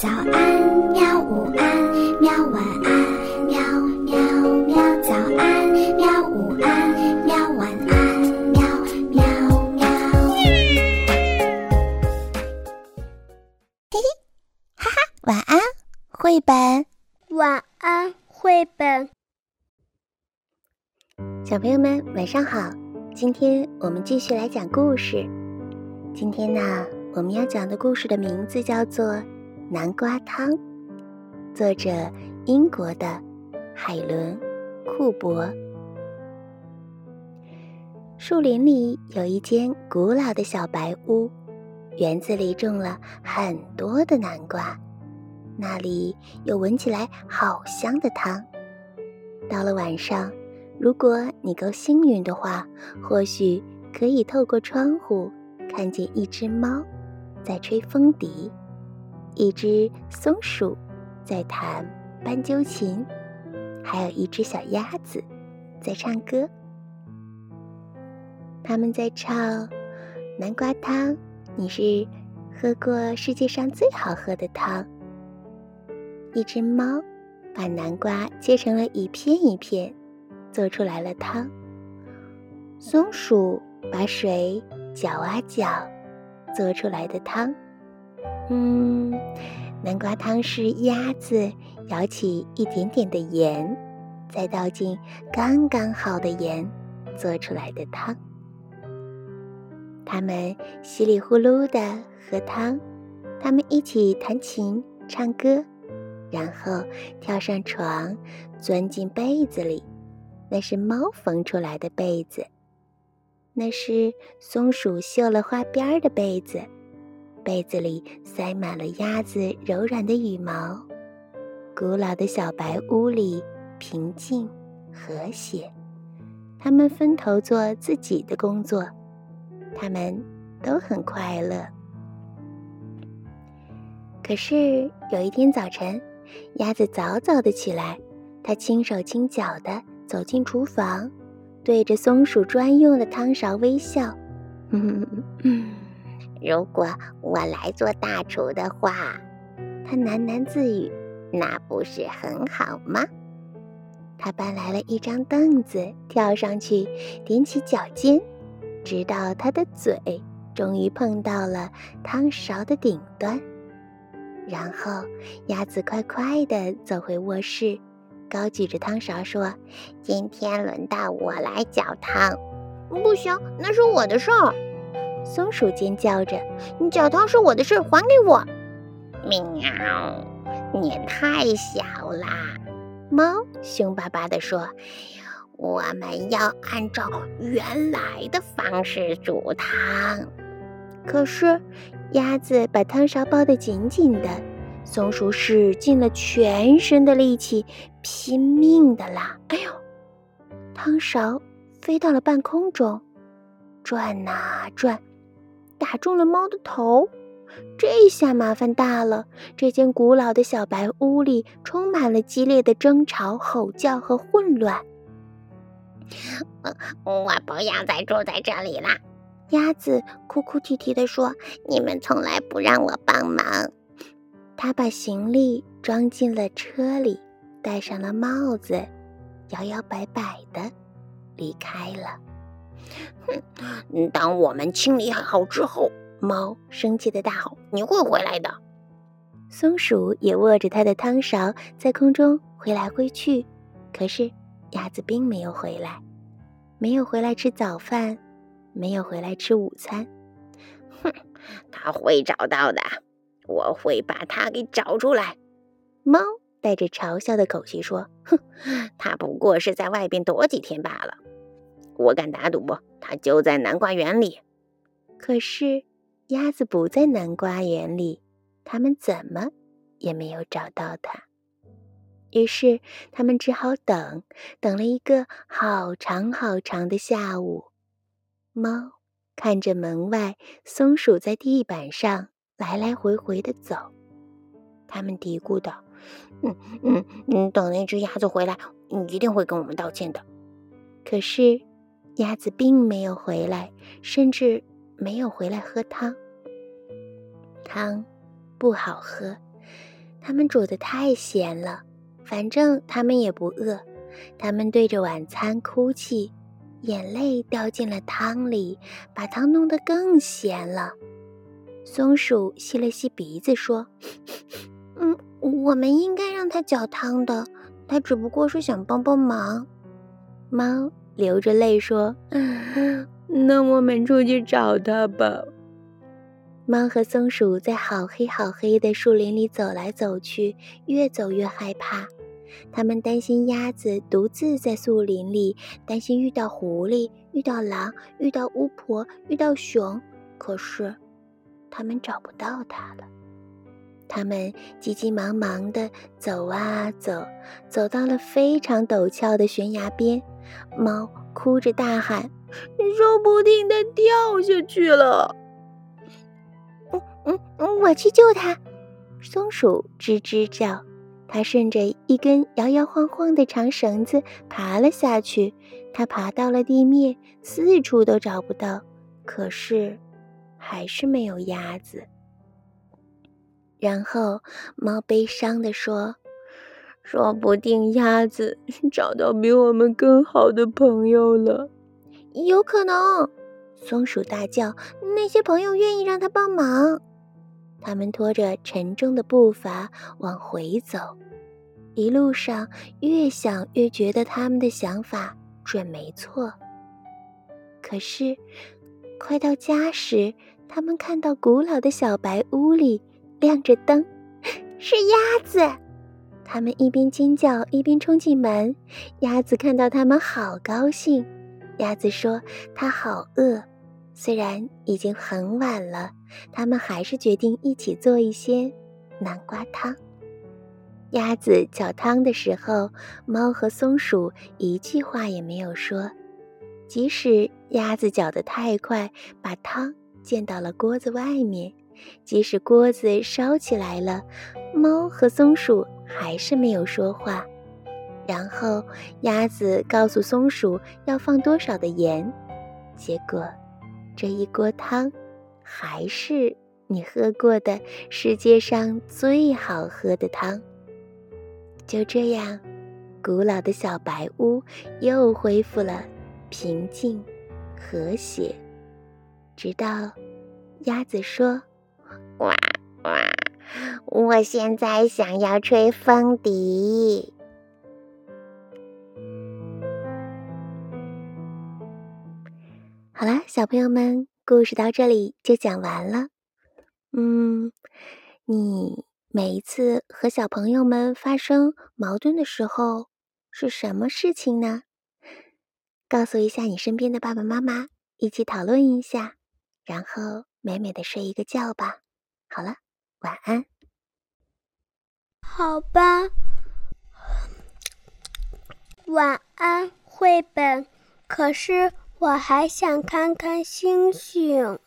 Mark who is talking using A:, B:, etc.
A: 早安，喵！午安，喵！晚安，喵喵喵！早安，喵！午安，喵！晚安，喵喵喵！嘿嘿，哈哈，晚安，绘本。
B: 晚安，绘本。
A: 小朋友们，晚上好！今天我们继续来讲故事。今天呢，我们要讲的故事的名字叫做《南瓜汤》，作者英国的海伦·库珀。树林里有一间古老的小白屋，园子里种了很多的南瓜，那里有闻起来好香的汤。到了晚上，如果你够幸运的话，或许可以透过窗户。看见一只猫在吹风笛，一只松鼠在弹斑鸠琴，还有一只小鸭子在唱歌。他们在唱南瓜汤，你是喝过世界上最好喝的汤。一只猫把南瓜切成了一片一片，做出来了汤。松鼠把水。搅啊搅，做出来的汤，嗯，南瓜汤是鸭子舀起一点点的盐，再倒进刚刚好的盐做出来的汤。他们稀里呼噜的喝汤，他们一起弹琴唱歌，然后跳上床，钻进被子里，那是猫缝出来的被子。那是松鼠绣了花边的被子，被子里塞满了鸭子柔软的羽毛。古老的小白屋里平静和谐，他们分头做自己的工作，他们都很快乐。可是有一天早晨，鸭子早早的起来，它轻手轻脚的走进厨房。对着松鼠专用的汤勺微笑，嗯嗯，如果我来做大厨的话，他喃喃自语，那不是很好吗？他搬来了一张凳子，跳上去，踮起脚尖，直到他的嘴终于碰到了汤勺的顶端，然后鸭子快快地走回卧室。高举着汤勺说：“今天轮到我来搅汤。”
B: 不行，那是我的事儿。
A: 松鼠尖叫着：“
B: 你搅汤是我的事，还给我！”
C: 喵，你太小啦！
A: 猫凶巴巴地说：“
C: 我们要按照原来的方式煮汤。”
A: 可是，鸭子把汤勺抱得紧紧的。松鼠使尽了全身的力气，拼命的拉。哎呦，汤勺飞到了半空中，转呐转，打中了猫的头。这下麻烦大了，这间古老的小白屋里充满了激烈的争吵、吼叫和混乱。
C: 我不要再住在这里啦！
A: 鸭子哭哭啼啼地说：“
C: 你们从来不让我帮忙。”
A: 他把行李装进了车里，戴上了帽子，摇摇摆摆的离开了。
C: 哼！当我们清理好之后，猫生气的大吼：“你会回来的！”
A: 松鼠也握着它的汤勺在空中挥来挥去，可是鸭子并没有回来，没有回来吃早饭，没有回来吃午餐。
C: 哼！他会找到的。我会把它给找出来。”
A: 猫带着嘲笑的口气说，“
C: 哼，它不过是在外边躲几天罢了。我敢打赌，它就在南瓜园里。”
A: 可是鸭子不在南瓜园里，他们怎么也没有找到它。于是他们只好等，等了一个好长好长的下午。猫看着门外，松鼠在地板上。来来回回的走，他们嘀咕道：“
C: 嗯嗯嗯，等那只鸭子回来，你一定会跟我们道歉的。”
A: 可是，鸭子并没有回来，甚至没有回来喝汤。汤不好喝，他们煮的太咸了，反正他们也不饿。他们对着晚餐哭泣，眼泪掉进了汤里，把汤弄得更咸了。松鼠吸了吸鼻子说：“
B: 嗯，我们应该让他搅汤的，他只不过是想帮帮忙。”
A: 猫流着泪说：“那我们出去找他吧。”猫和松鼠在好黑好黑的树林里走来走去，越走越害怕。他们担心鸭子独自在树林里，担心遇到狐狸、遇到狼、遇到巫婆、遇到熊。可是，他们找不到它了。他们急急忙忙地走啊走，走到了非常陡峭的悬崖边。猫哭着大喊：“说不定它掉下去了。”
B: 嗯嗯，我去救它。
A: 松鼠吱吱叫，它顺着一根摇摇晃晃的长绳子爬了下去。它爬到了地面，四处都找不到，可是还是没有鸭子。然后猫悲伤地说：“说不定鸭子 找到比我们更好的朋友了。”
B: 有可能，
A: 松鼠大叫：“
B: 那些朋友愿意让他帮忙。”
A: 他们拖着沉重的步伐往回走，一路上越想越觉得他们的想法准没错。可是，快到家时，他们看到古老的小白屋里亮着灯，
B: 是鸭子。
A: 他们一边尖叫一边冲进门。鸭子看到他们，好高兴。鸭子说：“它好饿。”虽然已经很晚了，他们还是决定一起做一些南瓜汤。鸭子搅汤的时候，猫和松鼠一句话也没有说。即使鸭子搅得太快，把汤溅到了锅子外面；即使锅子烧起来了，猫和松鼠还是没有说话。然后鸭子告诉松鼠要放多少的盐，结果。这一锅汤，还是你喝过的世界上最好喝的汤。就这样，古老的小白屋又恢复了平静、和谐。直到鸭子说：“
C: 哇，我现在想要吹风笛。”
A: 好啦，小朋友们，故事到这里就讲完了。嗯，你每一次和小朋友们发生矛盾的时候是什么事情呢？告诉一下你身边的爸爸妈妈，一起讨论一下，然后美美的睡一个觉吧。好了，晚安。
B: 好吧，晚安，绘本。可是。我还想看看星星。